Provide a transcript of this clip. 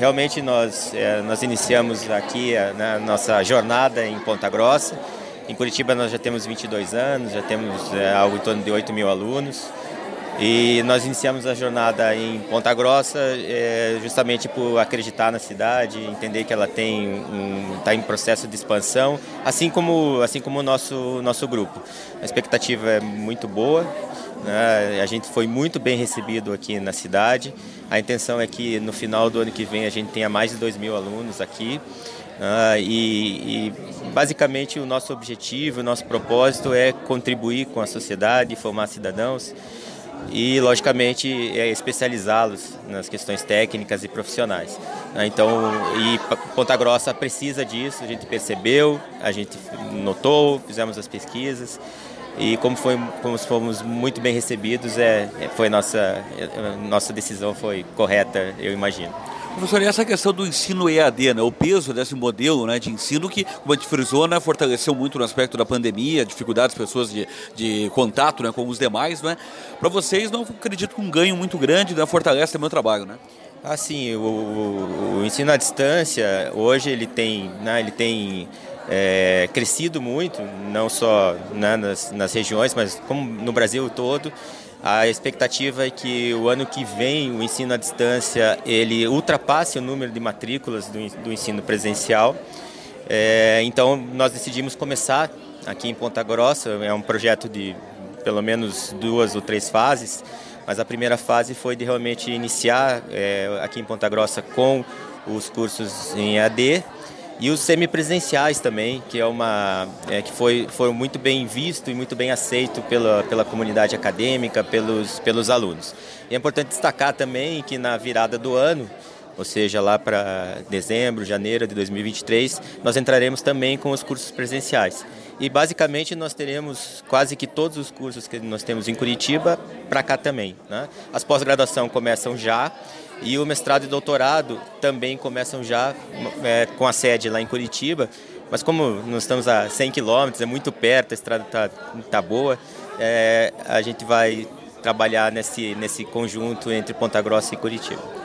realmente nós, é, nós iniciamos aqui a, né, nossa jornada em Ponta Grossa. Em Curitiba nós já temos 22 anos, já temos é, algo em torno de 8 mil alunos. E nós iniciamos a jornada em Ponta Grossa é, justamente por acreditar na cidade, entender que ela tem um está em processo de expansão, assim como assim como o nosso nosso grupo. A expectativa é muito boa. Né? A gente foi muito bem recebido aqui na cidade. A intenção é que no final do ano que vem a gente tenha mais de 2 mil alunos aqui. Uh, e, e, basicamente o nosso objetivo, o nosso propósito é contribuir com a sociedade, formar cidadãos e, logicamente, é especializá-los nas questões técnicas e profissionais. Né? Então, e Ponta Grossa precisa disso, a gente percebeu, a gente notou, fizemos as pesquisas e como, foi, como fomos muito bem recebidos, é, é foi nossa, é, nossa decisão foi correta, eu imagino. Professor, e essa questão do ensino EAD, né, o peso desse modelo né, de ensino que, como a gente frisou, né, fortaleceu muito no aspecto da pandemia, dificuldades das pessoas de, de contato né, com os demais, né? Para vocês, não acredito que um ganho muito grande né, fortalece o trabalho, né? Ah, sim, o, o, o ensino à distância, hoje ele tem, né, ele tem é, crescido muito, não só né, nas, nas regiões, mas como no Brasil todo. A expectativa é que o ano que vem o ensino à distância ele ultrapasse o número de matrículas do, do ensino presencial. É, então nós decidimos começar aqui em Ponta Grossa. É um projeto de pelo menos duas ou três fases, mas a primeira fase foi de realmente iniciar é, aqui em Ponta Grossa com os cursos em AD e os semipresenciais também, que é uma é, que foi, foi muito bem visto e muito bem aceito pela, pela comunidade acadêmica, pelos, pelos alunos. E é importante destacar também que na virada do ano, ou seja, lá para dezembro, janeiro de 2023, nós entraremos também com os cursos presenciais. E basicamente nós teremos quase que todos os cursos que nós temos em Curitiba para cá também. Né? As pós-graduação começam já e o mestrado e doutorado também começam já é, com a sede lá em Curitiba. Mas como nós estamos a 100 quilômetros, é muito perto, a estrada está tá boa, é, a gente vai trabalhar nesse, nesse conjunto entre Ponta Grossa e Curitiba.